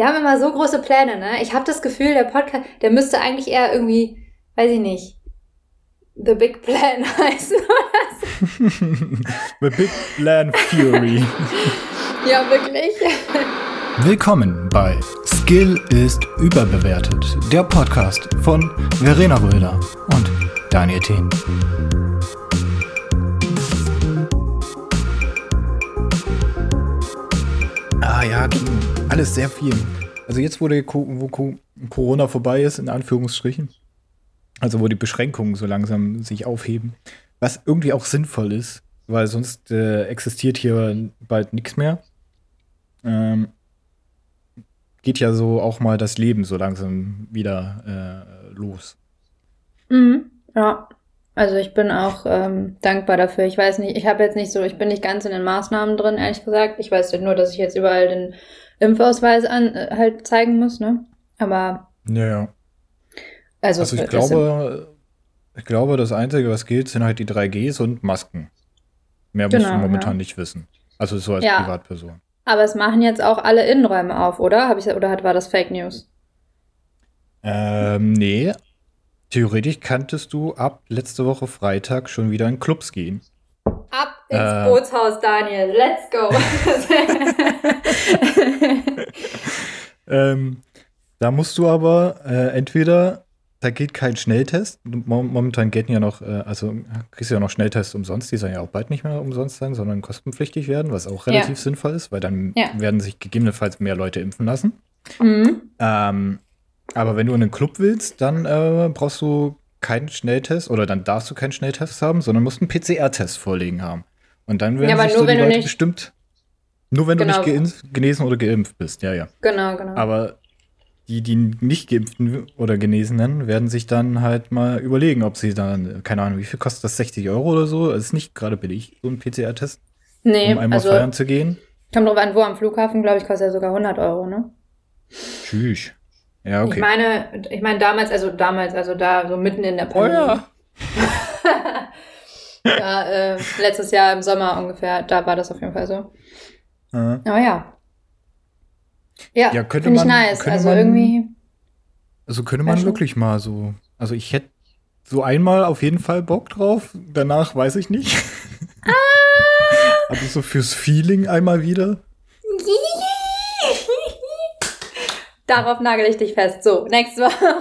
wir haben immer so große Pläne, ne? Ich habe das Gefühl, der Podcast, der müsste eigentlich eher irgendwie, weiß ich nicht, The Big Plan heißen oder so. The Big Plan Theory. ja, wirklich. Willkommen bei Skill ist überbewertet, der Podcast von Verena Röder und Daniel Thien. Ah ja, Kino. Alles sehr viel. Also jetzt, wo, der, wo Corona vorbei ist, in Anführungsstrichen, also wo die Beschränkungen so langsam sich aufheben, was irgendwie auch sinnvoll ist, weil sonst äh, existiert hier bald nichts mehr. Ähm, geht ja so auch mal das Leben so langsam wieder äh, los. Mhm, ja. Also ich bin auch ähm, dankbar dafür. Ich weiß nicht, ich habe jetzt nicht so, ich bin nicht ganz in den Maßnahmen drin, ehrlich gesagt. Ich weiß nur, dass ich jetzt überall den Impfausweis an äh, halt zeigen muss, ne? Aber. Ja, ja. Also, also ich glaube, ich glaube, das Einzige, was gilt, sind halt die 3Gs und Masken. Mehr genau, musst du momentan ja. nicht wissen. Also so als ja. Privatperson. Aber es machen jetzt auch alle Innenräume auf, oder? Hab ich, oder war das Fake News? Ähm, nee, Theoretisch kanntest du ab letzte Woche Freitag schon wieder in Clubs gehen. Ab ins äh, Bootshaus, Daniel. Let's go. ähm, da musst du aber äh, entweder, da geht kein Schnelltest. Momentan gelten ja noch, äh, also kriegst du ja noch Schnelltests umsonst. Die sollen ja auch bald nicht mehr umsonst sein, sondern kostenpflichtig werden, was auch relativ ja. sinnvoll ist, weil dann ja. werden sich gegebenenfalls mehr Leute impfen lassen. Mhm. Ähm, aber wenn du in einen Club willst, dann äh, brauchst du keinen Schnelltest oder dann darfst du keinen Schnelltest haben, sondern musst einen PCR-Test vorlegen haben. Und dann werden ja, sich so die Leute bestimmt. Nur wenn genau. du nicht genesen oder geimpft bist, ja, ja. Genau, genau. Aber die, die nicht geimpften oder Genesenen werden sich dann halt mal überlegen, ob sie dann, keine Ahnung, wie viel kostet das? 60 Euro oder so? Das ist nicht gerade billig, so ein PCR-Test. Nee, um einmal also, feiern zu gehen. Kommt drauf an, wo am Flughafen, glaube ich, kostet er sogar 100 Euro, ne? Tschüss. Ja, okay. Ich meine, ich meine damals, also damals, also da so mitten in der Pandemie. Oh ja. ja äh, letztes Jahr im Sommer ungefähr, da war das auf jeden Fall so. Mhm. Aber ja. Ja, ja finde ich nice. Also man, irgendwie. Also könnte man wirklich mal so. Also ich hätte so einmal auf jeden Fall Bock drauf. Danach weiß ich nicht. Ah. Aber so fürs Feeling einmal wieder. Darauf nagel ich dich fest. So, nächste Woche.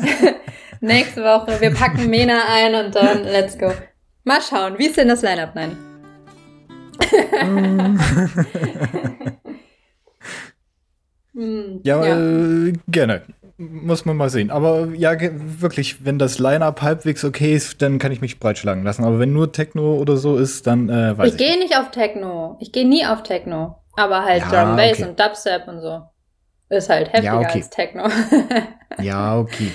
nächste Woche. Wir packen Mena ein und dann let's go. Mal schauen. Wie ist denn das Line-Up? Nein. hm, ja, ja. Äh, gerne. Muss man mal sehen. Aber ja, wirklich, wenn das Line-Up halbwegs okay ist, dann kann ich mich breitschlagen lassen. Aber wenn nur Techno oder so ist, dann äh, weiß ich. Ich gehe nicht auf Techno. Ich gehe nie auf Techno. Aber halt ja, Drum Bass okay. und Dubstep und so. Ist halt heftiger ja, okay. als Techno. ja, okay.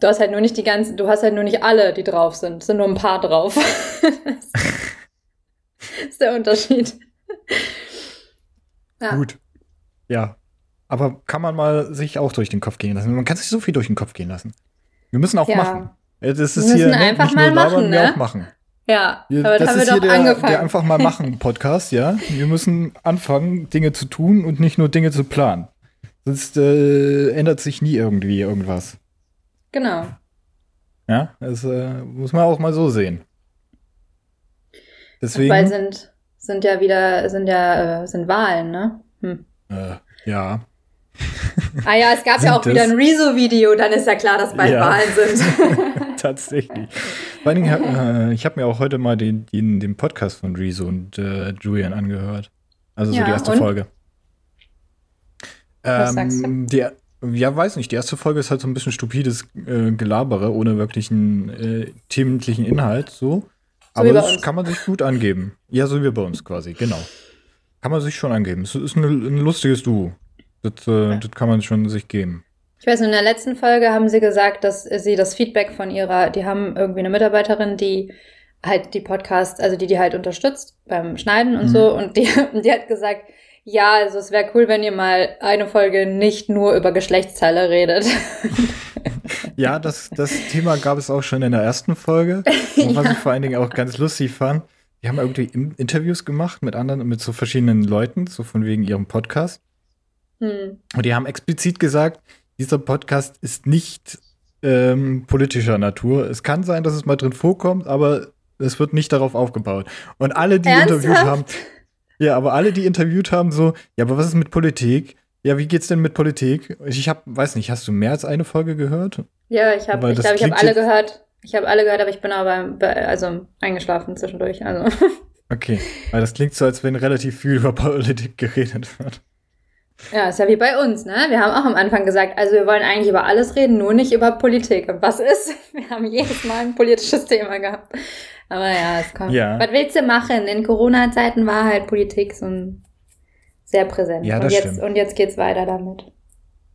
Du hast halt nur nicht die ganzen, du hast halt nur nicht alle, die drauf sind. Es sind nur ein paar drauf. das ist der Unterschied. Ja. Gut. Ja. Aber kann man mal sich auch durch den Kopf gehen lassen. Man kann sich so viel durch den Kopf gehen lassen. Wir müssen auch ja. machen. Das ist wir müssen hier ne, einfach nicht mal nur machen, labern, ne? wir auch machen. Ja, aber das haben wir ist doch der, angefangen. Der einfach mal machen Podcast, ja. Wir müssen anfangen, Dinge zu tun und nicht nur Dinge zu planen. Sonst äh, ändert sich nie irgendwie irgendwas. Genau. Ja, das äh, muss man auch mal so sehen. Deswegen. Weil sind, sind ja wieder, sind ja, äh, sind Wahlen, ne? Hm. Äh, ja. Ah ja, es gab ja auch wieder ein Rezo-Video, dann ist ja klar, dass bald ja. Wahlen sind. Tatsächlich. Vor allen Dingen, äh, ich habe mir auch heute mal den, den, den Podcast von Rezo und äh, Julian angehört. Also so ja, die erste und? Folge. Was ähm, sagst du? Die, ja, weiß nicht. Die erste Folge ist halt so ein bisschen stupides äh, Gelabere ohne wirklichen äh, thementlichen Inhalt, so. so Aber das kann man sich gut angeben. Ja, so wie bei uns quasi, genau. Kann man sich schon angeben. Es ist ein, ein lustiges Duo. Das, äh, ja. das kann man schon sich geben. Ich weiß, in der letzten Folge haben sie gesagt, dass sie das Feedback von ihrer, die haben irgendwie eine Mitarbeiterin, die halt die Podcast, also die die halt unterstützt beim Schneiden und mhm. so, und die, die hat gesagt, ja, also es wäre cool, wenn ihr mal eine Folge nicht nur über Geschlechtsteile redet. Ja, das, das Thema gab es auch schon in der ersten Folge. Und was ja. ich vor allen Dingen auch ganz lustig fand, die haben irgendwie Interviews gemacht mit anderen, mit so verschiedenen Leuten, so von wegen ihrem Podcast. Hm. Und die haben explizit gesagt, dieser Podcast ist nicht ähm, politischer Natur. Es kann sein, dass es mal drin vorkommt, aber es wird nicht darauf aufgebaut. Und alle, die Ernsthaft? interviewt haben, ja, aber alle, die interviewt haben, so, ja, aber was ist mit Politik? Ja, wie geht's denn mit Politik? Ich habe, weiß nicht, hast du mehr als eine Folge gehört? Ja, ich habe, ich glaube, ich habe alle gehört. Ich habe alle gehört, aber ich bin aber also eingeschlafen zwischendurch. Also. Okay, weil das klingt so, als wenn relativ viel über Politik geredet wird. Ja, ist ja wie bei uns, ne? Wir haben auch am Anfang gesagt, also wir wollen eigentlich über alles reden, nur nicht über Politik. Und was ist? Wir haben jedes Mal ein politisches Thema gehabt. Aber ja, es kommt. Ja. Was willst du machen? In Corona-Zeiten war halt Politik so ein sehr präsent. Ja, das und jetzt, stimmt. Und jetzt geht's weiter damit.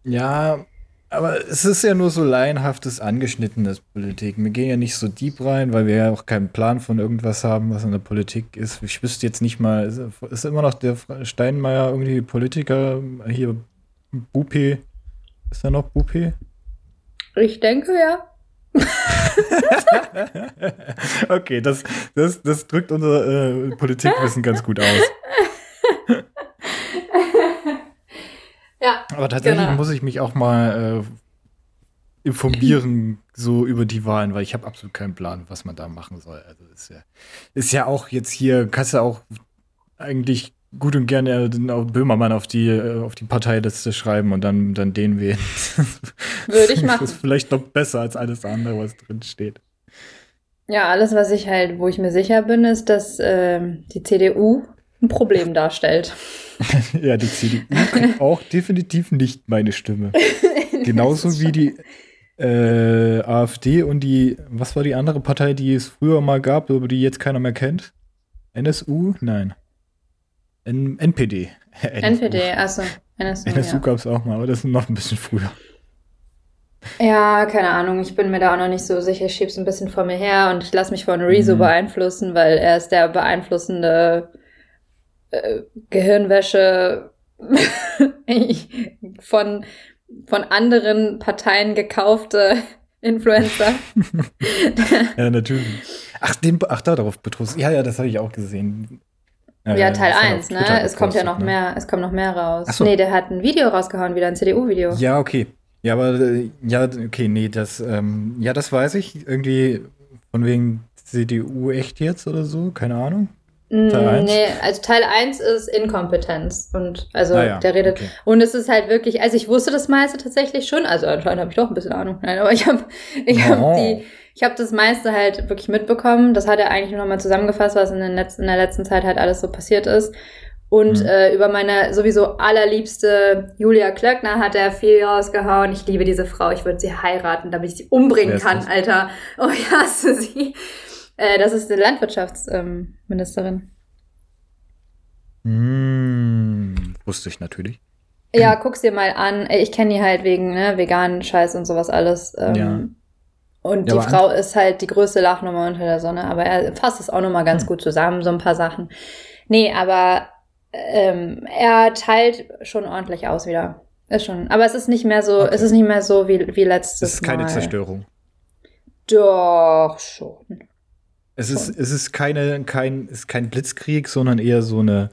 Ja, aber es ist ja nur so laienhaftes, angeschnittenes Politik. Wir gehen ja nicht so deep rein, weil wir ja auch keinen Plan von irgendwas haben, was in der Politik ist. Ich wüsste jetzt nicht mal, ist, ist immer noch der Steinmeier irgendwie Politiker? Hier, Bupi. Ist er noch Bupi? Ich denke ja. okay, das, das, das drückt unser äh, Politikwissen ganz gut aus. Ja. Aber tatsächlich genau. muss ich mich auch mal äh, informieren, so über die Wahlen, weil ich habe absolut keinen Plan, was man da machen soll. Also ist ja, ist ja auch jetzt hier, kannst du auch eigentlich gut und gerne Böhmermann auf die, äh, auf die Parteiliste schreiben und dann, dann den wählen. Würde ich machen. Das ist vielleicht noch besser als alles andere, was drin steht. Ja, alles, was ich halt, wo ich mir sicher bin, ist, dass äh, die CDU ein Problem darstellt. ja, die CDU kriegt auch definitiv nicht meine Stimme. Genauso wie die äh, AfD und die, was war die andere Partei, die es früher mal gab, aber die jetzt keiner mehr kennt? NSU? Nein. N NPD. NPD, achso. NSU, NSU ja. gab es auch mal, aber das ist noch ein bisschen früher. Ja, keine Ahnung. Ich bin mir da auch noch nicht so sicher. Ich schieb's ein bisschen vor mir her und ich lasse mich von Rezo mhm. beeinflussen, weil er ist der beeinflussende äh, Gehirnwäsche von, von anderen Parteien gekaufte Influencer. ja, natürlich. Ach, den, ach da darauf betroffen. Ja, ja, das habe ich auch gesehen. Ja, ja Teil 1, ne? Es kommt ja noch ne? mehr, es kommt noch mehr raus. Ach so. Nee, der hat ein Video rausgehauen, wieder ein CDU-Video. Ja, okay. Ja, aber äh, ja, okay, nee, das, ähm, ja, das weiß ich. Irgendwie von wegen CDU echt jetzt oder so, keine Ahnung. Teil 1? Nee, also Teil 1 ist Inkompetenz. Und also ah ja, der redet. Okay. Und es ist halt wirklich, also ich wusste das meiste tatsächlich schon, also anscheinend habe ich doch ein bisschen Ahnung. Nein, aber ich habe ich oh. hab die, ich habe das meiste halt wirklich mitbekommen. Das hat er eigentlich nur nochmal zusammengefasst, was in, den letzten, in der letzten Zeit halt alles so passiert ist. Und mhm. äh, über meine sowieso allerliebste Julia Klöckner hat er viel rausgehauen. Ich liebe diese Frau. Ich würde sie heiraten, damit ich sie umbringen kann? Alter. Oh, ich hasse sie. Äh, das ist die Landwirtschaftsministerin. Ähm, hm, wusste ich natürlich. Ja, guck's dir mal an. Ich kenne die halt wegen ne, veganen Scheiß und sowas alles. Ähm, ja. Und ja, die Frau ist halt die größte Lachnummer unter der Sonne, aber er fasst es auch nochmal ganz hm. gut zusammen, so ein paar Sachen. Nee, aber ähm, er teilt schon ordentlich aus wieder. Ist schon. Aber es ist nicht mehr so, okay. es ist nicht mehr so wie, wie letztes Mal. Es ist keine Mal. Zerstörung. Doch, schon. Es ist, es ist keine, kein, ist kein Blitzkrieg, sondern eher so eine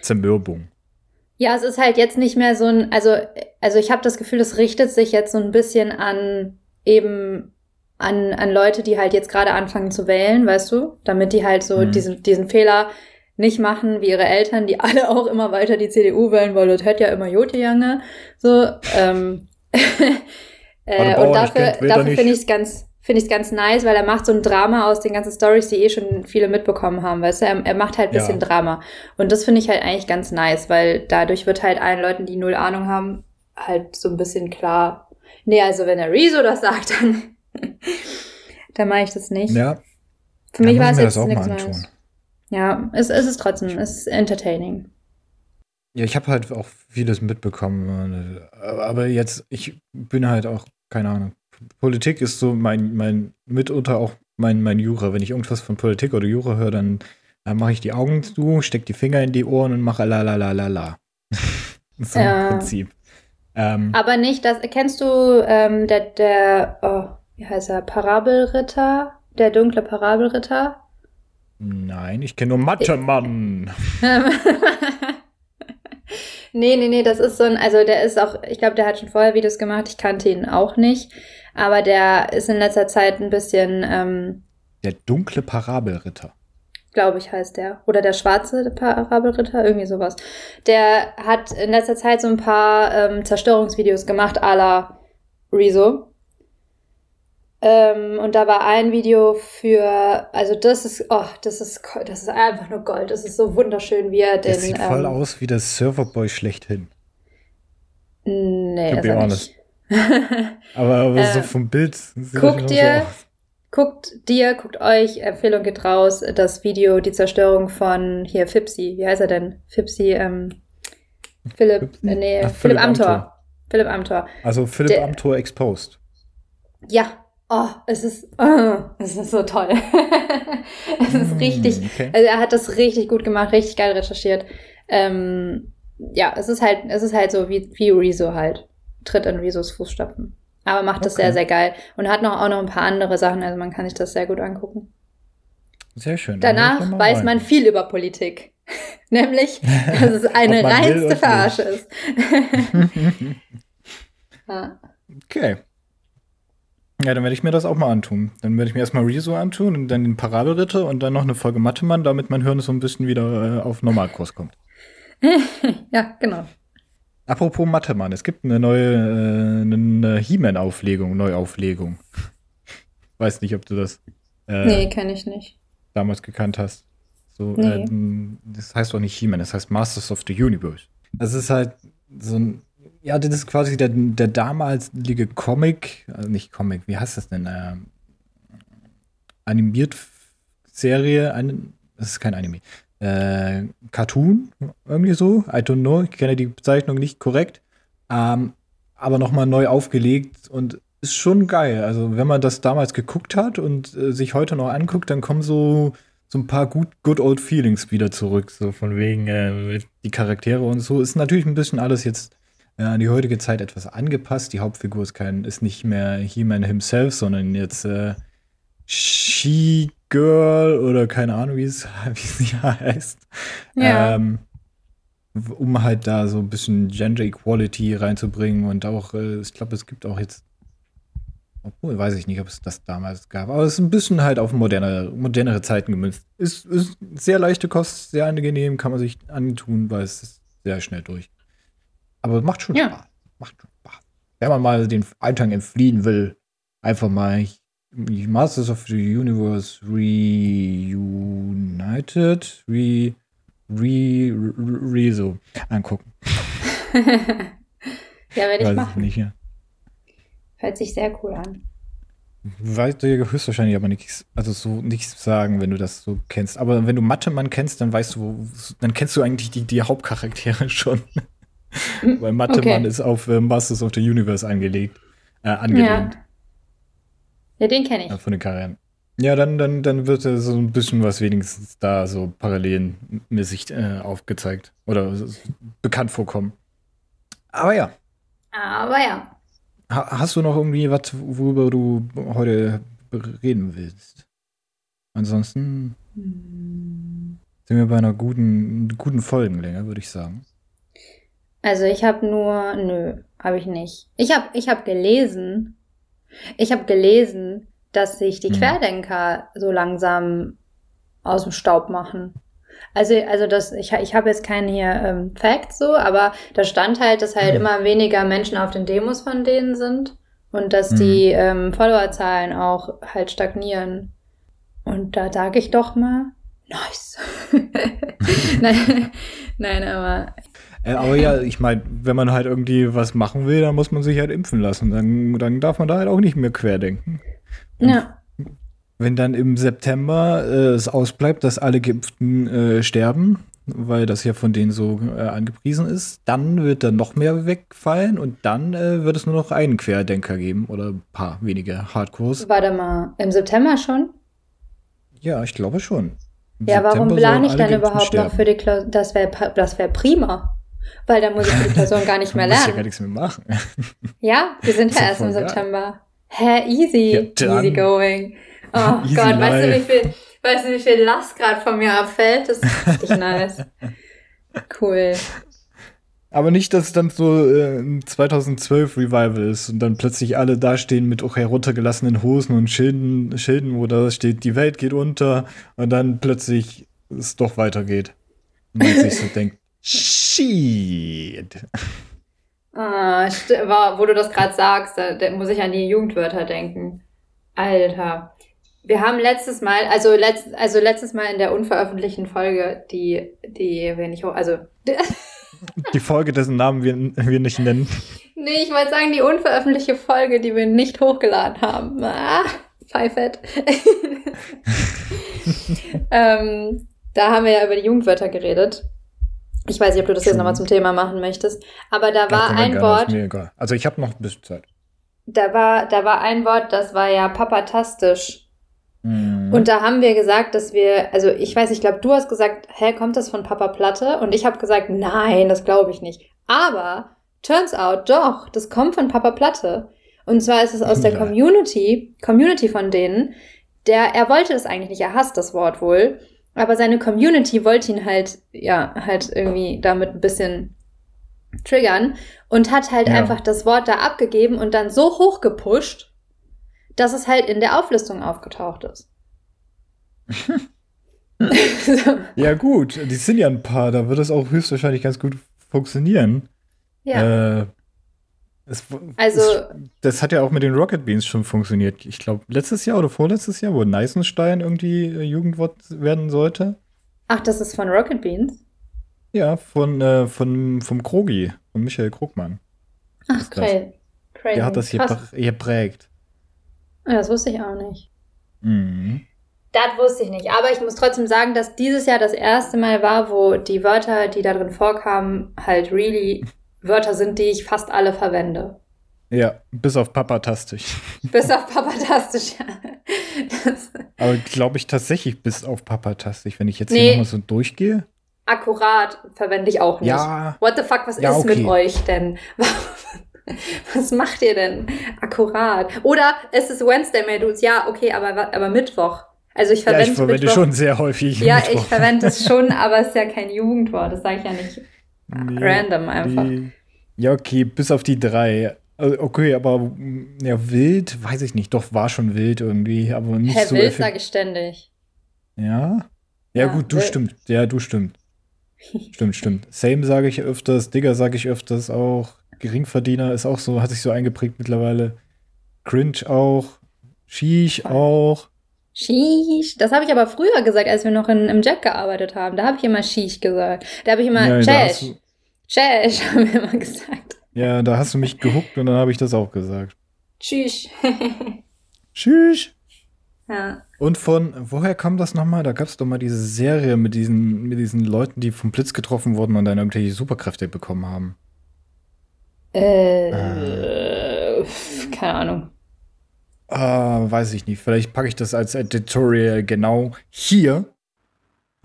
Zermürbung. Ja, es ist halt jetzt nicht mehr so ein, also, also ich habe das Gefühl, es richtet sich jetzt so ein bisschen an eben an, an Leute, die halt jetzt gerade anfangen zu wählen, weißt du, damit die halt so mhm. diesen, diesen Fehler nicht machen wie ihre Eltern, die alle auch immer weiter die CDU wählen, weil das hört ja immer Jote Jange. So, ähm, äh, und dafür, dafür finde ich es ganz, finde ich es ganz nice, weil er macht so ein Drama aus den ganzen Stories, die eh schon viele mitbekommen haben, weißt du? Er, er macht halt ein bisschen ja. Drama. Und das finde ich halt eigentlich ganz nice, weil dadurch wird halt allen Leuten, die null Ahnung haben, halt so ein bisschen klar. Nee, also wenn der Rezo das sagt, dann, dann mache ich das nicht. Ja. Für mich war es jetzt nichts Neues. Ja, es, es ist trotzdem, es ist entertaining. Ja, ich habe halt auch vieles mitbekommen. Aber jetzt, ich bin halt auch, keine Ahnung, Politik ist so mein, mein mitunter auch mein, mein Jura. Wenn ich irgendwas von Politik oder Jura höre, dann, dann mache ich die Augen zu, stecke die Finger in die Ohren und mache la la la la la. so ja. im Prinzip. Ähm, Aber nicht, das kennst du ähm, der, der oh, wie heißt er, Parabelritter? Der dunkle Parabelritter? Nein, ich kenne nur Mathe-Mann. nee, nee, nee, das ist so ein, also der ist auch, ich glaube, der hat schon vorher Videos gemacht, ich kannte ihn auch nicht, aber der ist in letzter Zeit ein bisschen, ähm, Der dunkle Parabelritter. glaube ich, heißt der. Oder der schwarze Parabelritter, irgendwie sowas. Der hat in letzter Zeit so ein paar ähm, Zerstörungsvideos gemacht, à la Rezo. Ähm, und da war ein Video für, also das ist, oh, das ist, das ist einfach nur Gold. Das ist so wunderschön, wie er den. Der sieht voll ähm, aus wie der Serverboy schlechthin. Nee, To ist be honest. nicht. Aber, aber so Ähm, vom Bild sieht guck er dir- so. Guckt dir, guckt euch, Empfehlung geht raus, das Video, die Zerstörung von hier Fipsi. Wie heißt er denn? Fipsi, ähm, Philipp, äh, nee, Ach, Philipp, Philipp Amthor. Amthor. Philipp Amthor. Also Philipp der- Amthor exposed. Ja, oh, es ist, oh, es ist so toll. es ist Mm, richtig, Okay. also er hat das richtig gut gemacht, richtig geil recherchiert. Ähm, ja, es ist halt, es ist halt so wie, wie Rezo halt. Tritt in Rezos Fußstapfen. Aber macht das Okay. sehr, sehr geil. Und hat noch, auch noch ein paar andere Sachen, also man kann sich das sehr gut angucken. Sehr schön. Danach weiß rein. man viel über Politik. Nämlich, dass es eine reinste Verarsche ist. ja. Okay. Ja, dann werde ich mir das auch mal antun. Dann werde ich mir erstmal Rezo antun und dann den Parabelritter und dann noch eine Folge Mathe-Mann, damit mein Hirn so ein bisschen wieder äh, auf Normalkurs kommt. ja, genau. Apropos Mathe-Mann, es gibt eine neue äh, eine He-Man-Auflegung, Neuauflegung. Weiß nicht, ob du das äh, Nee, kenne ich nicht. damals gekannt hast. So, Nee. ähm, das heißt doch nicht He-Man, das heißt Masters of the Universe. Das ist halt so ein, ja, das ist quasi der, der damalige Comic, also nicht Comic, wie heißt das denn? Ähm, animiert Serie, ein, das ist kein Anime. Äh, Cartoon, irgendwie so. I don't know, ich kenne die Bezeichnung nicht korrekt. Ähm, aber nochmal neu aufgelegt und ist schon geil. Also, wenn man das damals geguckt hat und äh, sich heute noch anguckt, dann kommen so, so ein paar gut, good old feelings wieder zurück. So von wegen äh, die Charaktere und so. Ist natürlich ein bisschen alles jetzt äh, an die heutige Zeit etwas angepasst. Die Hauptfigur ist kein, ist nicht mehr He-Man himself, sondern jetzt äh, She-Girl oder keine Ahnung, wie es, wie es hier heißt. Ja. Ähm, um halt da so ein bisschen Gender Equality reinzubringen und auch, äh, ich glaube, es gibt auch jetzt, obwohl, weiß ich nicht, ob es das damals gab, aber es ist ein bisschen halt auf moderne, modernere Zeiten gemünzt. Ist, ist sehr leichte Kost, sehr angenehm, kann man sich antun, weil es ist sehr schnell durch. Aber macht schon Ja. Spaß. Macht schon Spaß. Wenn man mal den Alltag entfliehen will, einfach mal Masters of the Universe Reunited, Re, Re, Re, Rezo angucken. ja, werde ich Weiß ich machen. nicht, ja. Hört sich sehr cool an. Weißt du höchstwahrscheinlich aber nichts, also so nichts sagen, wenn du das so kennst. Aber wenn du Mathe-Mann kennst, dann weißt du, dann kennst du eigentlich die, die Hauptcharaktere schon. Weil Mathe-Mann Okay. ist auf äh, Masters of the Universe angelegt, äh, angelehnt. Ja. Ja, den kenne ich. Ja, von den Charakteren. Ja, dann, dann, dann wird so ein bisschen was wenigstens da so parallelmäßig äh, aufgezeigt oder bekannt vorkommen. Aber ja, Aber ja. ha hast du noch irgendwie was, worüber du heute reden willst? Ansonsten Hm. sind wir bei einer guten, guten Folgenlänge, würde ich sagen. Also ich habe nur, nö, habe ich nicht. Ich habe ich hab gelesen, ich habe gelesen, dass sich die Hm. Querdenker so langsam aus dem Staub machen. Also, also das, ich, ich habe jetzt keine hier ähm, Facts so, aber da stand halt, dass halt Hm. immer weniger Menschen auf den Demos von denen sind und dass Hm. die ähm, Followerzahlen auch halt stagnieren. Und da sage ich doch mal, nice. nein, nein, aber Äh, aber ja, ich meine, wenn man halt irgendwie was machen will, dann muss man sich halt impfen lassen. Dann, dann darf man da halt auch nicht mehr querdenken. ja. Wenn dann im September äh, es ausbleibt, dass alle Geimpften äh, sterben, weil das ja von denen so äh, angepriesen ist, dann wird dann noch mehr wegfallen und dann äh, wird es nur noch einen Querdenker geben oder ein paar wenige Hardcores. Warte mal, im September schon? Ja, ich glaube schon. Im Ja, warum September plane sollen ich dann überhaupt noch sterben. für die Klausur? Das wäre das wär prima. Weil dann muss ich die Klausuren gar nicht mehr Du musst ja gar lernen. nichts mehr machen. Ja, wir sind ja erst im. September. Hä, easy. Ja, easy going. Oh Easy Gott, weißt du, wie life. viel, weißt du, wie viel Last gerade von mir abfällt? Das ist richtig nice. Cool. Aber nicht, dass es dann so äh, ein 2012 Revival ist und dann plötzlich alle dastehen mit auch heruntergelassenen Hosen und Schilden, Schilden, wo da steht, die Welt geht unter und dann plötzlich es doch weitergeht. Und man sich so denkt, shit. Ah, war, wo du das gerade sagst, da, da muss ich an die Jugendwörter denken. Alter. Wir haben letztes Mal, also, letzt, also letztes Mal in der unveröffentlichten Folge, die, die wir nicht, also Die Folge, dessen Namen wir, wir nicht nennen. Nee, ich wollte sagen, die unveröffentlichte Folge, die wir nicht hochgeladen haben. Ah, Pfeifett. ähm, da haben wir ja über die Jugendwörter geredet. Ich weiß nicht, ob du das Schon. jetzt nochmal zum Thema machen möchtest. Aber da war ja, ein Wort. Mir egal. Also ich habe noch ein bisschen Zeit. Da war, da war ein Wort, das war ja papatastisch. Mhm. Und da haben wir gesagt, dass wir, also ich weiß, ich glaube, du hast gesagt, hä, kommt das von Papa Platte? Und ich habe gesagt, nein, das glaube ich nicht. Aber turns out, doch, das kommt von Papa Platte. Und zwar ist es aus der. Community, Community von denen, der, er wollte das eigentlich nicht, er hasst das Wort wohl, aber seine Community wollte ihn halt, ja, halt irgendwie damit ein bisschen triggern und hat halt ja. einfach das Wort da abgegeben und dann so hoch gepusht, dass es halt in der Auflistung aufgetaucht ist. Ja, gut, die sind ja ein paar, da wird es auch höchstwahrscheinlich ganz gut funktionieren. Ja. Äh, es, also, es, das hat ja auch mit den Rocket Beans schon funktioniert. Ich glaube, letztes Jahr oder vorletztes Jahr, wo Neisenstein irgendwie äh, Jugendwort werden sollte. Ach, das ist von Rocket Beans? Ja, von, äh, von vom Krogi, von Michael Krugmann. Ach, crazy. Der hat das hier geprägt. Ja, das wusste ich auch nicht. Mhm. Das wusste ich nicht. Aber ich muss trotzdem sagen, dass dieses Jahr das erste Mal war, wo die Wörter, die da drin vorkamen, halt really Wörter sind, die ich fast alle verwende. Ja, bis auf papatastisch. Bis auf papatastisch, ja. Das Aber glaube ich tatsächlich bis auf papatastisch, wenn ich jetzt nee. hier nochmal so durchgehe. Akkurat verwende ich auch nicht. Ja. What the fuck, was ja, ist okay. mit euch denn? Was macht ihr denn? Akkurat. Oder es ist Wednesday, mehr Dudes. Ja, okay, aber, aber Mittwoch. Also ich verwende, ja, ich verwende Mittwoch. schon sehr häufig. Ja, Mittwoch. ich verwende es schon, aber es ist ja kein Jugendwort. Das sage ich ja nicht nee, random einfach. Nee. Ja, okay, bis auf die drei. Äh, okay, aber ja, wild, weiß ich nicht. Doch, war schon wild irgendwie, aber nicht Herr so. Wild sage ich ständig. Ja? Ja, ja gut, du wild. stimmt. Ja, du stimmt. stimmt, stimmt. Same sage ich öfters, Digger sage ich öfters auch. Geringverdiener ist auch so, hat sich so eingeprägt mittlerweile. Cringe auch. Sheesh auch. Sheesh. Das habe ich aber früher gesagt, als wir noch in, im Jack gearbeitet haben. Da habe ich immer Sheesh gesagt. Da habe ich immer ja, Chesh. Chesh haben wir immer gesagt. Ja, da hast du mich gehuckt und dann habe ich das auch gesagt. Tschüss. Tschüss. Ja. Und von, woher kam das nochmal? Da gab es doch mal diese Serie mit diesen, mit diesen Leuten, die vom Blitz getroffen wurden und dann irgendwelche Superkräfte bekommen haben. Äh, äh. keine Ahnung. Äh, weiß ich nicht. Vielleicht packe ich das als Editorial genau hier.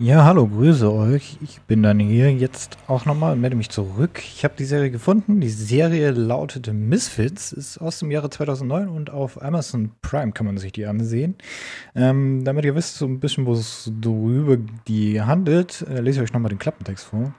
Ja, hallo, grüße euch. Ich bin dann hier jetzt auch nochmal und melde mich zurück. Ich habe die Serie gefunden. Die Serie lautete Misfits, ist aus dem Jahre 2009 und auf Amazon Prime kann man sich die ansehen. Ähm, damit ihr wisst so ein bisschen, wo es drüber die handelt, äh, lese ich euch nochmal den Klappentext vor.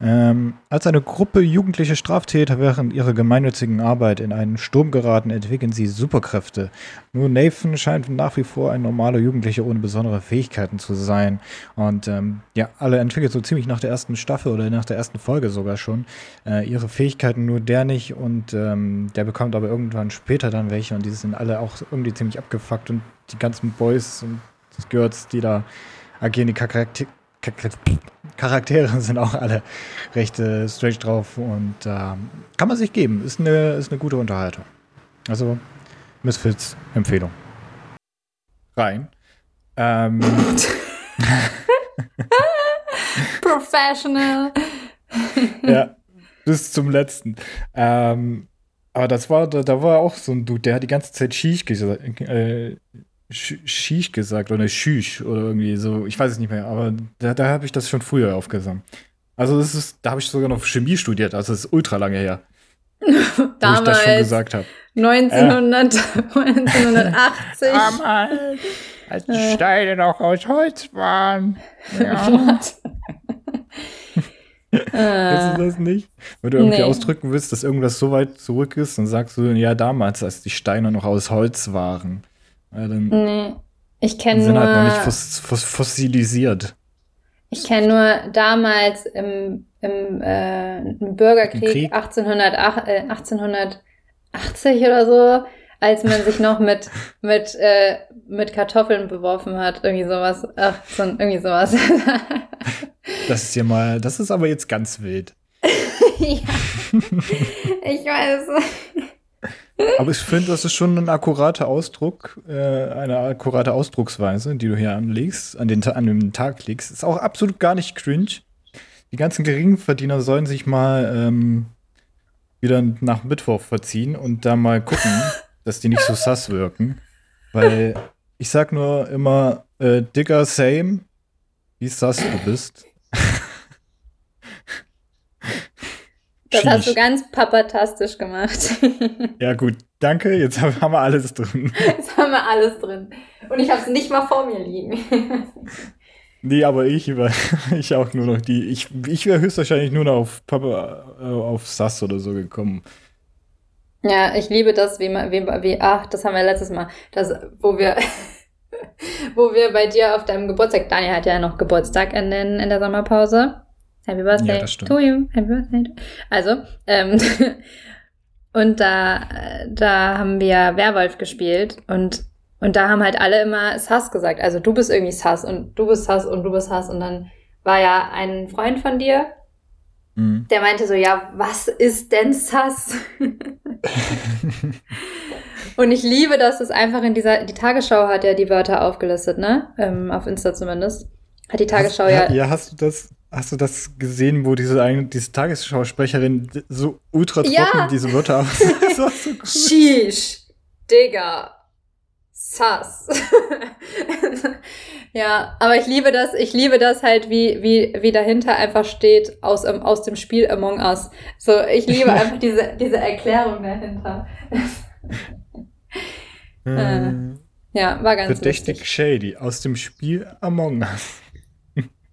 Ähm, als eine Gruppe jugendliche Straftäter während ihrer gemeinnützigen Arbeit in einen Sturm geraten, entwickeln sie Superkräfte. Nur Nathan scheint nach wie vor ein normaler Jugendlicher ohne besondere Fähigkeiten zu sein. Und ähm, ja, alle entwickeln so ziemlich nach der ersten Staffel oder nach der ersten Folge sogar schon äh, ihre Fähigkeiten, nur der nicht. Und ähm, der bekommt aber irgendwann später dann welche. Und die sind alle auch irgendwie ziemlich abgefuckt. Und die ganzen Boys und Girls, die da agieren, die Charakter Charaktere sind auch alle recht äh, strange drauf und äh, kann man sich geben. Ist eine, ist eine gute Unterhaltung. Also, Misfits Empfehlung. Rein. Ähm. Professional. ja, bis zum letzten. Ähm, aber das war, da, da, war auch so ein Dude, der hat die ganze Zeit gesagt, äh, Shish gesagt oder Shish oder irgendwie so, ich weiß es nicht mehr, aber da, da habe ich das schon früher aufgesammelt. Also das ist, da habe ich sogar noch Chemie studiert, also das ist ultra lange her. Damals. Wo ich das schon gesagt habe. 1900, äh. 1980. Damals, als die äh. Steine noch aus Holz waren. Ja. Kennst du das nicht? Wenn du irgendwie Nee. ausdrücken willst, dass irgendwas so weit zurück ist, dann sagst du, ja, damals, als die Steine noch aus Holz waren. Ja, dann Nee. Ich kenne sind nur, halt noch nicht fos fos fossilisiert. ich kenn nur damals im, im, äh, im Bürgerkrieg Im Krieg? 1808, äh, 1880 oder so, als man sich noch mit, mit, äh, mit Kartoffeln beworfen hat. Irgendwie sowas. Ach, so, irgendwie sowas. Das ist ja mal, das ist aber jetzt ganz wild. ja. Ich weiß. Aber ich finde, das ist schon ein akkurater Ausdruck, äh, eine akkurate Ausdrucksweise, die du hier anlegst, an den, an den Tag legst. Ist auch absolut gar nicht cringe. Die ganzen Geringverdiener sollen sich mal ähm, wieder nach Mittwoch verziehen und da mal gucken, dass die nicht so sass wirken. Weil ich sag nur immer, äh, Digger, same, wie sass du bist. Das hast du ganz papatastisch gemacht. Ja gut, danke, jetzt haben wir alles drin. Jetzt haben wir alles drin. Und ich habe es nicht mal vor mir liegen. Nee, aber ich ich auch nur noch die. Ich, ich wäre höchstwahrscheinlich nur noch auf Papa, äh, auf Sass oder so gekommen. Ja, ich liebe das, wie wie, wie, ach, das haben wir letztes Mal, das, wo wir, wo wir bei dir auf deinem Geburtstag, Daniel hat ja noch Geburtstag in, den, in der Sommerpause. Happy Birthday Ja, to you. Happy Birthday. to- Also, ähm, und da, da haben wir Werwolf gespielt und, und da haben halt alle immer Sass gesagt. Also du bist irgendwie Sass und du bist Sass und du bist Sass und dann war ja ein Freund von dir, Mhm. der meinte so, ja, was ist denn Sass? Und ich liebe, dass es einfach in dieser, die Tagesschau hat ja die Wörter aufgelistet, ne? Ähm, auf Insta zumindest. Hat die Tagesschau hast, ja. ja. hast du das, hast du das gesehen, wo diese, diese Tagesschausprecherin so ultra trocken Ja. diese Wörter aus. das war so cool. Sheesh, Digga, Sass. ja, aber ich liebe das, ich liebe das halt, wie, wie, wie dahinter einfach steht aus, ähm, aus dem Spiel Among Us. So, ich liebe einfach diese, diese Erklärung dahinter. Äh, Ja, war ganz Verdächtig lustig. shady aus dem Spiel Among Us.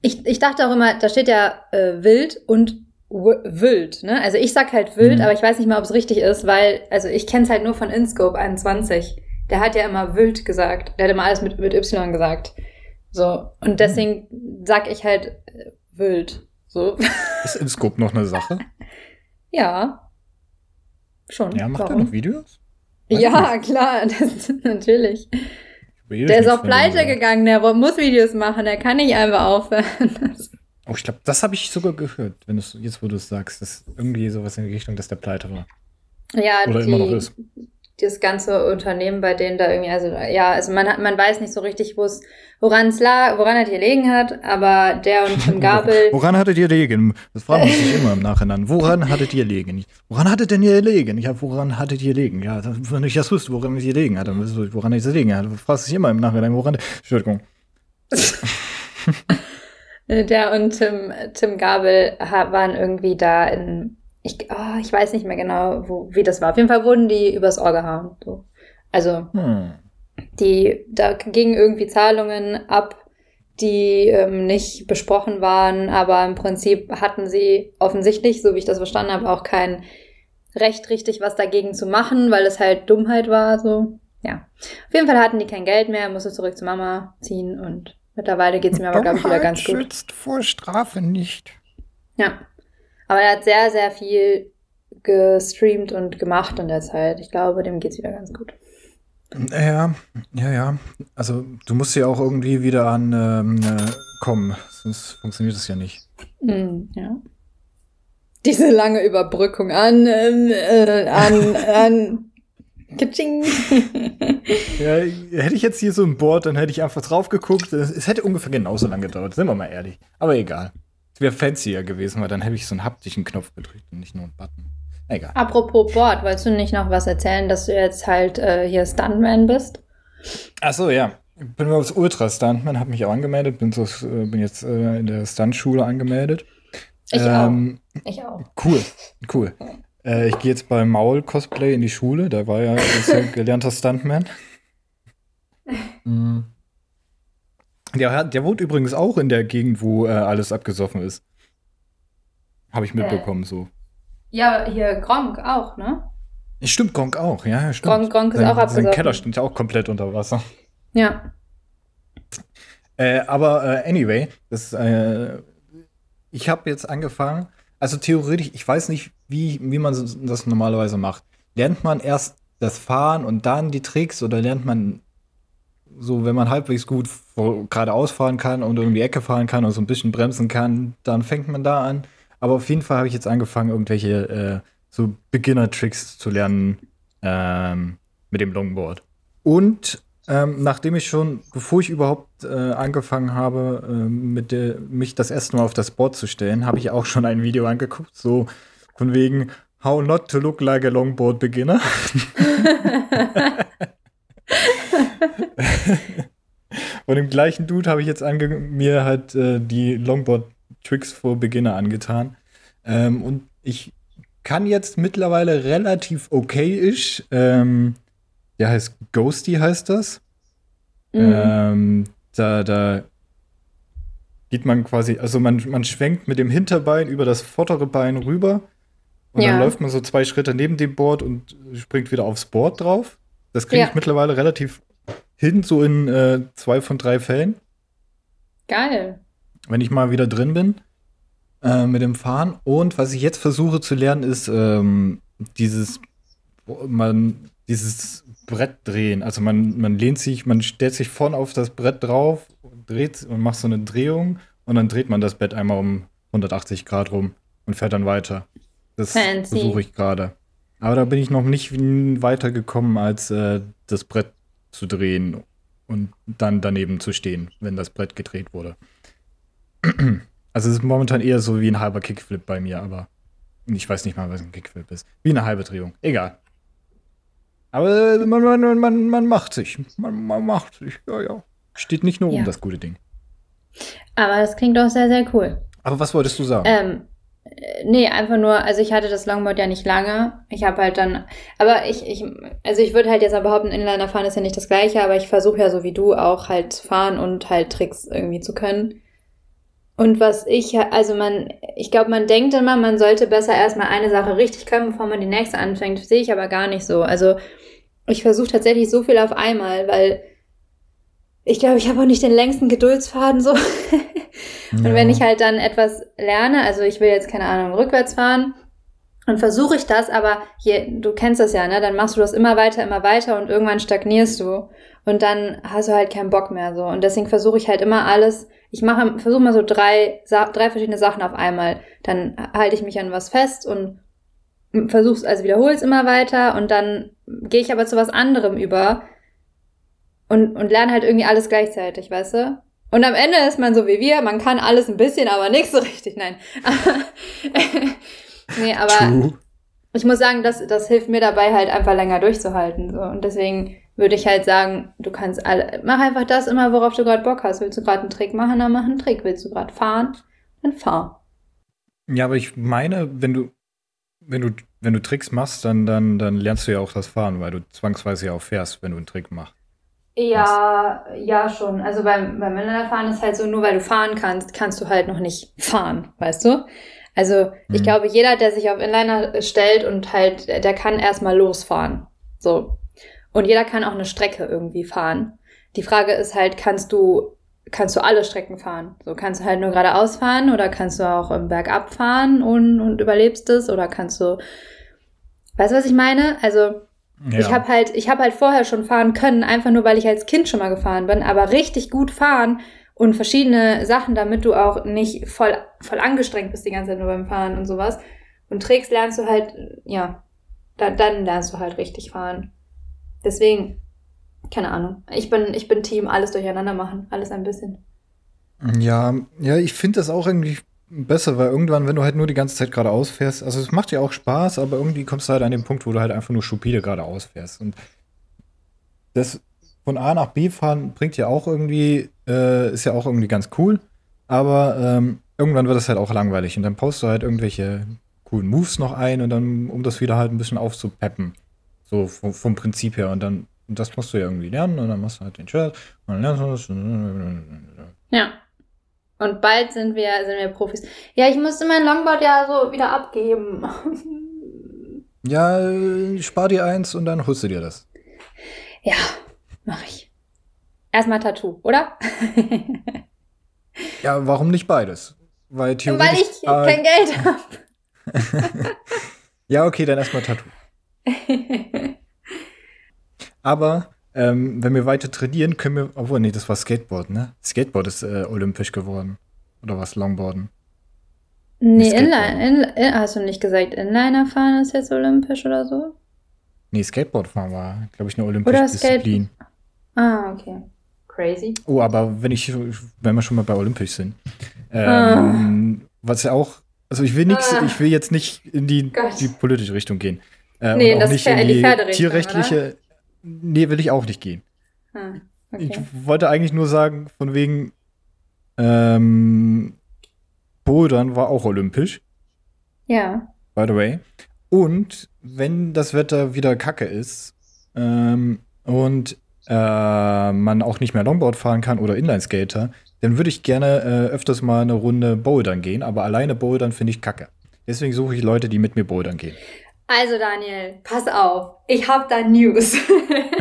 Ich, ich dachte auch immer, da steht ja äh, wild und wild, ne? Also ich sag halt wild, Mhm. aber ich weiß nicht mal, ob es richtig ist, weil, also ich kenne es halt nur von InScope 21. Der hat ja immer wild gesagt. Der hat immer alles mit, mit Y gesagt. So. Und deswegen sag ich halt äh, wild. So. Ist in Scope noch eine Sache? ja. Schon. Ja, macht er noch Videos? Weiß Ja, klar, das, natürlich. Der ist auch pleite gegangen, der muss Videos machen, der kann nicht einfach aufhören. Oh, ich glaube, das habe ich sogar gehört, wenn jetzt wo du es sagst, dass irgendwie sowas in die Richtung, dass der pleite war. Ja, Oder die, immer noch ist. Das ganze Unternehmen bei denen da irgendwie, also ja, also man hat, man weiß nicht so richtig, wo es, woran es lag, woran er gelegen hat, aber der und Tim Gabel, Woran hattet ihr liegen? Das fragen wir sich immer im Nachhinein. Woran hattet ihr liegen? Woran hattet denn ihr liegen? Ja, woran hattet ihr liegen? Ja, wenn ich das wüsste, woran ich liegen hatte, dann wüsste ich, woran ich das liegen hatte. Du fragst dich immer im Nachhinein, woran. Entschuldigung. der und Tim, Tim Gabel waren irgendwie da in, ich, oh, ich weiß nicht mehr genau, wo, wie das war. Auf jeden Fall wurden die übers Ohr gehauen. So. Also Hm. die, da gingen irgendwie Zahlungen ab, die ähm, nicht besprochen waren, aber im Prinzip hatten sie offensichtlich, so wie ich das verstanden habe, auch kein Recht richtig was dagegen zu machen, weil es halt Dummheit war, so. Ja. Auf jeden Fall hatten die kein Geld mehr, musste zurück zu Mama ziehen und mittlerweile geht es mir aber, glaube ich, wieder ganz gut. schützt vor Strafe nicht. Ja. Aber er hat sehr, sehr viel gestreamt und gemacht in der Zeit. Ich glaube, dem geht's wieder ganz gut. Ja, ja, ja. Also, du musst ja auch irgendwie wieder an ähm, äh, kommen, sonst funktioniert das ja nicht. Mm, ja. Diese lange Überbrückung an, ähm, äh, an, an, Kitsching. Ja, hätte ich jetzt hier so ein Board, dann hätte ich einfach drauf geguckt. Es es hätte ungefähr genauso lange gedauert, sind wir mal ehrlich. Aber egal. Es wäre fancier gewesen, weil dann hätte ich so einen haptischen Knopf gedrückt und nicht nur einen Button. Egal. Apropos Board, wolltest du nicht noch was erzählen, dass du jetzt halt äh, hier Stuntman bist? Ach so, ja. Ich bin als Ultra-Stuntman, habe mich auch angemeldet, bin, so, äh, bin jetzt äh, in der Stuntschule angemeldet. Ich Ähm, auch. Ich auch. Cool, cool. Äh, ich gehe jetzt bei Maul Cosplay in die Schule, da war ja ja gelernter Stuntman. Mhm. Der, hat- der wohnt übrigens auch in der Gegend, wo äh, alles abgesoffen ist. Habe ich mitbekommen äh, so. Ja, hier Gronk auch, ne? Stimmt, Gronk auch, ja, stimmt. Gronk, Gronk ist sein, auch abgesoffen. Sein Keller steht ja auch komplett unter Wasser. Ja. Äh, aber äh, anyway, das, äh, ich habe jetzt angefangen, also theoretisch, ich weiß nicht, wie, wie man das normalerweise macht. Lernt man erst das Fahren und dann die Tricks oder lernt man so, wenn man halbwegs gut geradeaus fahren kann und um die Ecke fahren kann und so ein bisschen bremsen kann, dann fängt man da an. Aber auf jeden Fall habe ich jetzt angefangen, irgendwelche äh, so Beginner-Tricks zu lernen ähm, mit dem Longboard. Und ähm, nachdem ich schon, bevor ich überhaupt äh, angefangen habe, äh, mit der, mich das erste Mal auf das Board zu stellen, habe ich auch schon ein Video angeguckt, so von wegen How not to look like a longboard beginner. Von dem gleichen Dude habe ich jetzt mir halt äh, die Longboard Tricks for Beginner angetan. Ähm, und ich kann jetzt mittlerweile relativ okay-ish. Ähm, der heißt Ghosty, heißt das. Mhm. Ähm, da, da geht man quasi, also man, man schwenkt mit dem Hinterbein über das vordere Bein rüber und ja. dann läuft man so zwei Schritte neben dem Board und springt wieder aufs Board drauf. Das kriege ich ja. mittlerweile relativ hin, so in äh, zwei von drei Fällen. Geil. Wenn ich mal wieder drin bin äh, mit dem Fahren. Und was ich jetzt versuche zu lernen, ist ähm, dieses, man, dieses Brett drehen. Also man, man lehnt sich, man stellt sich vorne auf das Brett drauf, dreht und macht so eine Drehung und dann dreht man das Bett einmal um 180 Grad rum und fährt dann weiter. Das versuche ich gerade. Aber da bin ich noch nicht weiter gekommen, als äh, das Brett zu drehen und dann daneben zu stehen, wenn das Brett gedreht wurde. Also es ist momentan eher so wie ein halber Kickflip bei mir, aber ich weiß nicht mal, was ein Kickflip ist. Wie eine halbe Drehung. Egal. Aber man, man, man, man macht sich. Man, man macht sich. Ja, ja. Steht nicht nur ja. um das gute Ding. Aber das klingt doch sehr, sehr cool. Aber was wolltest du sagen? Ähm, Nee, einfach nur, also ich hatte das Longboard ja nicht lange. Ich habe halt dann, aber ich, ich, also ich würde halt jetzt mal behaupten, Inliner fahren ist ja nicht das gleiche, aber ich versuche ja so wie du auch halt zu fahren und halt Tricks irgendwie zu können. Und was ich, also man, ich glaube, man denkt immer, man sollte besser erstmal eine Sache richtig können, bevor man die nächste anfängt. Sehe ich aber gar nicht so. Also ich versuche tatsächlich so viel auf einmal, weil ich glaube, ich habe auch nicht den längsten Geduldsfaden so. und ja. wenn ich halt dann etwas lerne, also ich will jetzt keine Ahnung rückwärts fahren, dann versuche ich das, aber hier, du kennst das ja, ne? Dann machst du das immer weiter, immer weiter und irgendwann stagnierst du und dann hast du halt keinen Bock mehr so. Und deswegen versuche ich halt immer alles. Ich mache, versuche mal so drei, drei verschiedene Sachen auf einmal. Dann halte ich mich an was fest und versuch's, also wiederhole es immer weiter und dann gehe ich aber zu was anderem über, und, und lernen halt irgendwie alles gleichzeitig, weißt du? Und am Ende ist man so wie wir, man kann alles ein bisschen, aber nicht so richtig, nein. nee, aber True. ich muss sagen, das, das hilft mir dabei halt einfach länger durchzuhalten. So. Und deswegen würde ich halt sagen, du kannst alle, mach einfach das immer, worauf du gerade Bock hast. Willst du gerade einen Trick machen, dann mach einen Trick. Willst du gerade fahren, dann fahr. Ja, aber ich meine, wenn du, wenn du, wenn du Tricks machst, dann, dann, dann lernst du ja auch das Fahren, weil du zwangsweise ja auch fährst, wenn du einen Trick machst. Ja, ja schon. Also beim, beim Inlinerfahren ist halt so, nur weil du fahren kannst, kannst du halt noch nicht fahren, weißt du? Also ich mhm. glaube, jeder, der sich auf Inliner stellt und halt, der kann erstmal losfahren. So. Und jeder kann auch eine Strecke irgendwie fahren. Die Frage ist halt, kannst du, kannst du alle Strecken fahren? So kannst du halt nur geradeaus fahren oder kannst du auch im Bergab fahren und, und überlebst es oder kannst du, weißt du, was ich meine? Also, ja. Ich habe halt, ich habe halt vorher schon fahren können, einfach nur weil ich als Kind schon mal gefahren bin, aber richtig gut fahren und verschiedene Sachen, damit du auch nicht voll, voll angestrengt bist die ganze Zeit nur beim Fahren und sowas. Und Tricks lernst du halt, ja, da, dann lernst du halt richtig fahren. Deswegen, keine Ahnung. Ich bin, ich bin Team, alles durcheinander machen, alles ein bisschen. Ja, ja, ich finde das auch irgendwie besser, weil irgendwann, wenn du halt nur die ganze Zeit geradeaus fährst, also es macht ja auch Spaß, aber irgendwie kommst du halt an den Punkt, wo du halt einfach nur stupide geradeaus fährst. Und das von A nach B fahren bringt ja auch irgendwie, äh, ist ja auch irgendwie ganz cool, aber ähm, irgendwann wird es halt auch langweilig und dann postest du halt irgendwelche coolen Moves noch ein und dann, um das wieder halt ein bisschen aufzupeppen. So vom, vom Prinzip her und dann, und das musst du ja irgendwie lernen und dann machst du halt den Shirt und dann lernst du das. Ja. Und bald sind wir, sind wir Profis. Ja, ich musste mein Longboard ja so wieder abgeben. Ja, spar dir eins und dann holst du dir das. Ja, mach ich. Erstmal Tattoo, oder? ja, warum nicht beides? Weil theoretisch. Weil ich äh, kein Geld habe. ja, okay, dann erstmal Tattoo. Aber ähm, wenn wir weiter trainieren, können wir. Obwohl, nee, das war Skateboard, ne? Skateboard ist äh, olympisch geworden. Oder was? Longboarden? Nee, Inline, in, in, hast du nicht gesagt, Inliner fahren ist jetzt olympisch oder so? Nee, Skateboard fahren war, glaube ich, eine olympische oder Disziplin. Ah, okay. Crazy. Oh, aber wenn ich, wenn wir schon mal bei olympisch sind, ähm, ah. was ja auch, also ich will nichts, ah. ich will jetzt nicht in die, die politische Richtung gehen. Äh, nee, das nicht in die, die tierrechtliche. Nee, will ich auch nicht gehen. Ah, okay. Ich wollte eigentlich nur sagen, von wegen, ähm, Bouldern war auch olympisch. Ja. By the way. Und wenn das Wetter wieder kacke ist ähm, und äh, man auch nicht mehr Longboard fahren kann oder Inlineskater, dann würde ich gerne äh, öfters mal eine Runde Bouldern gehen, aber alleine Bouldern finde ich kacke. Deswegen suche ich Leute, die mit mir Bouldern gehen. Also Daniel, pass auf, ich habe da News.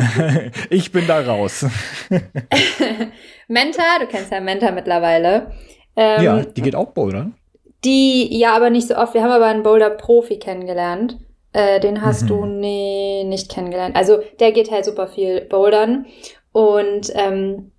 ich bin da raus. Menta, du kennst ja Menta mittlerweile. Ähm, ja, die geht auch bouldern. Die, ja, aber nicht so oft. Wir haben aber einen Boulder-Profi kennengelernt. Äh, den hast mhm. du nee, nicht kennengelernt. Also der geht halt super viel bouldern. Und ähm,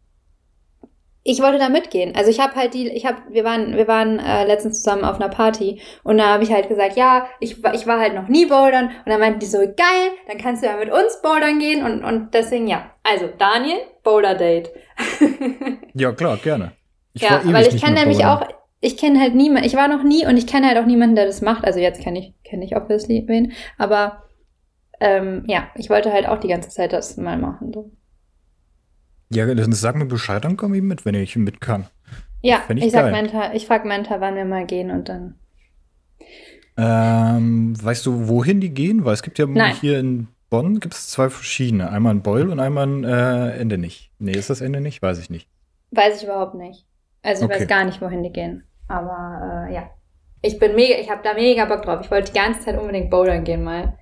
ich wollte da mitgehen. Also ich habe halt die, ich habe, wir waren, wir waren äh, letztens zusammen auf einer Party und da habe ich halt gesagt, ja, ich, ich war halt noch nie bouldern und dann meinten die so, geil, dann kannst du ja mit uns bouldern gehen und, und deswegen ja. Also Daniel, Boulder Date. ja, klar, gerne. Ich ja, weil ich kenne nämlich auch, ich kenne halt niemanden, ich war noch nie und ich kenne halt auch niemanden, der das macht. Also jetzt kenne ich, kenne ich obviously wen, aber ähm, ja, ich wollte halt auch die ganze Zeit das mal machen. So. Ja, dann sag mir Bescheid, dann komme ich mit, wenn ich mit kann. Ja, ich, ich sag Menta, ich frage Menta, wann wir mal gehen und dann. Ähm, weißt du, wohin die gehen? Weil es gibt ja Nein. hier in Bonn gibt es zwei verschiedene. Einmal in Beul und einmal in äh, Ende nicht. Nee, ist das Ende nicht? Weiß ich nicht. Weiß ich überhaupt nicht. Also ich okay. weiß gar nicht, wohin die gehen. Aber äh, ja. Ich bin mega, ich habe da mega Bock drauf. Ich wollte die ganze Zeit unbedingt bouldern gehen mal.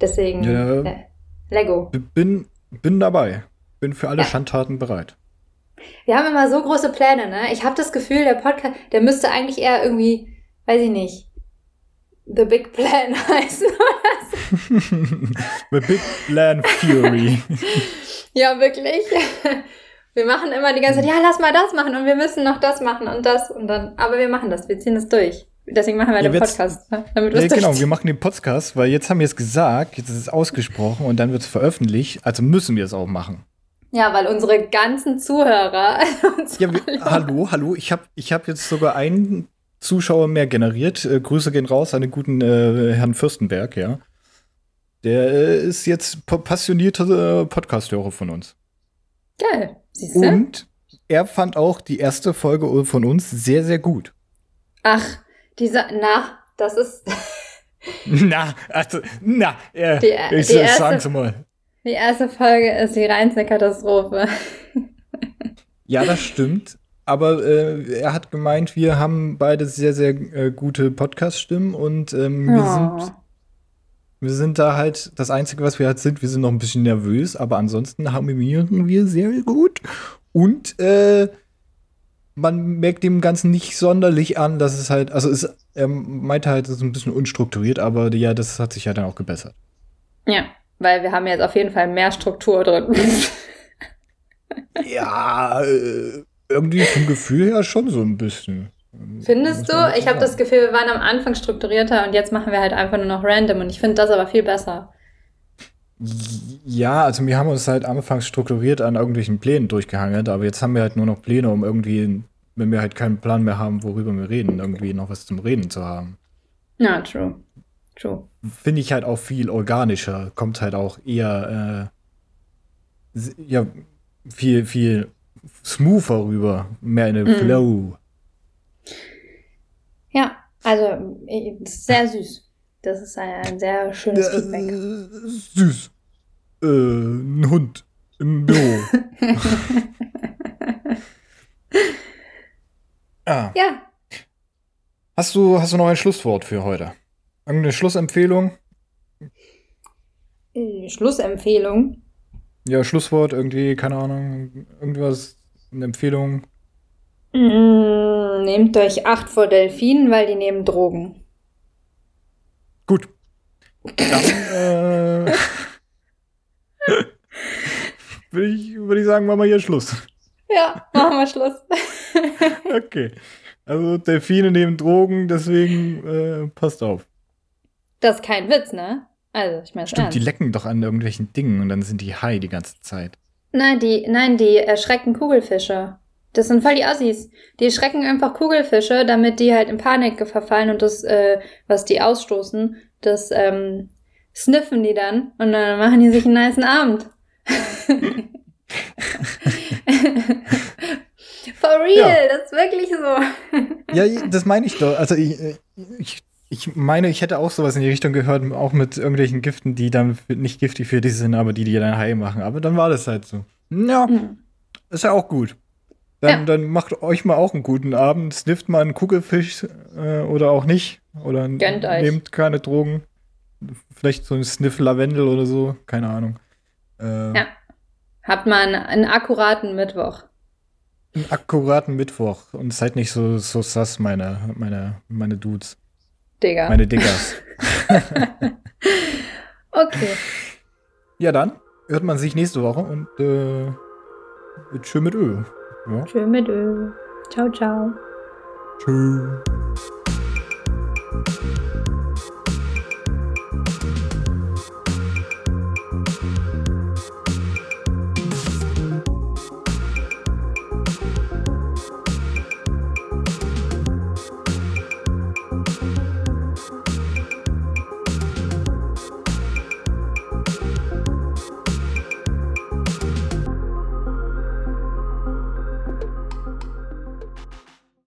Deswegen ja, äh, Lego. Bin, bin dabei bin für alle ja. Schandtaten bereit. Wir haben immer so große Pläne, ne? Ich habe das Gefühl, der Podcast, der müsste eigentlich eher irgendwie, weiß ich nicht, The Big Plan heißen oder so. The Big Plan Fury. ja, wirklich. Wir machen immer die ganze Zeit, ja, lass mal das machen und wir müssen noch das machen und das und dann, aber wir machen das, wir ziehen das durch. Deswegen machen wir ja, den Podcast. Ne? Damit ja, genau, wir machen den Podcast, weil jetzt haben wir es gesagt, jetzt ist es ausgesprochen und dann wird es veröffentlicht, also müssen wir es auch machen. Ja, weil unsere ganzen Zuhörer. ja, wir, hallo, hallo. Ich habe ich hab jetzt sogar einen Zuschauer mehr generiert. Äh, Grüße gehen raus an den guten äh, Herrn Fürstenberg, ja. Der äh, ist jetzt passionierter äh, Podcast-Hörer von uns. Geil. Siehst du? Und er fand auch die erste Folge von uns sehr, sehr gut. Ach, dieser, na, das ist. na, also, na, äh, die, ich die erste, sag's mal. Die erste Folge ist die reinste Katastrophe. ja, das stimmt. Aber äh, er hat gemeint, wir haben beide sehr, sehr äh, gute Podcast-Stimmen und ähm, wir, oh. sind, wir sind da halt, das Einzige, was wir halt sind, wir sind noch ein bisschen nervös, aber ansonsten harmonieren wir sehr gut. Und äh, man merkt dem Ganzen nicht sonderlich an, dass es halt, also es, er meinte halt, es ist ein bisschen unstrukturiert, aber ja, das hat sich ja dann auch gebessert. Ja, weil wir haben jetzt auf jeden Fall mehr Struktur drin. ja, äh, irgendwie vom Gefühl her schon so ein bisschen. Findest du? Ich habe das Gefühl, wir waren am Anfang strukturierter und jetzt machen wir halt einfach nur noch random und ich finde das aber viel besser. Ja, also wir haben uns halt anfangs strukturiert an irgendwelchen Plänen durchgehangelt, aber jetzt haben wir halt nur noch Pläne, um irgendwie, wenn wir halt keinen Plan mehr haben, worüber wir reden, irgendwie noch was zum Reden zu haben. Na, true. True. Finde ich halt auch viel organischer, kommt halt auch eher, äh, ja, viel, viel smoother rüber, mehr in den mm. Flow. Ja, also sehr süß. Das ist ein, sehr schönes äh, Feedback. Süß. Äh, ein Hund im Büro. Ah. Ja. Hast du, hast du noch ein Schlusswort für heute? Irgendeine Schlussempfehlung? Schlussempfehlung. Ja, Schlusswort, irgendwie, keine Ahnung, irgendwas, eine Empfehlung. Mm, nehmt euch acht vor Delfinen, weil die nehmen Drogen. Gut. Dann, äh, würde ich, würd ich sagen, machen wir hier Schluss. Ja, machen wir Schluss. Okay. Also Delfine nehmen Drogen, deswegen äh, passt auf. Das ist kein Witz, ne? Also, ich meine Stimmt, die lecken doch an irgendwelchen Dingen und dann sind die high die ganze Zeit. Nein, die, nein, die erschrecken Kugelfische. Das sind voll die Assis. Die erschrecken einfach Kugelfische, damit die halt in Panik verfallen und das, äh, was die ausstoßen, das ähm, sniffen die dann und dann machen die sich einen niceen Abend. For real, Ja. das ist wirklich so. Ja, das meine ich doch. Also ich, ich, ich meine, ich hätte auch sowas in die Richtung gehört, auch mit irgendwelchen Giften, die dann nicht giftig für die sind, aber die die dann high machen. Aber dann war das halt so. Ja, Hm. ist ja auch gut. Dann, Ja. dann macht euch mal auch einen guten Abend, snifft mal einen Kugelfisch äh, oder auch nicht. Oder Gönnt euch. nehmt keine Drogen. Vielleicht so ein Sniff Lavendel oder so, keine Ahnung. Äh, Ja. Habt mal einen, einen akkuraten Mittwoch. Einen akkuraten Mittwoch und seid nicht so, so sass, meine, meine, meine Dudes, Digga. meine Diggers. Okay. ja, dann hört man sich nächste Woche und äh, tschö mit Ö. Ja. Tschö mit Ö. Ciao, ciao. Tschö.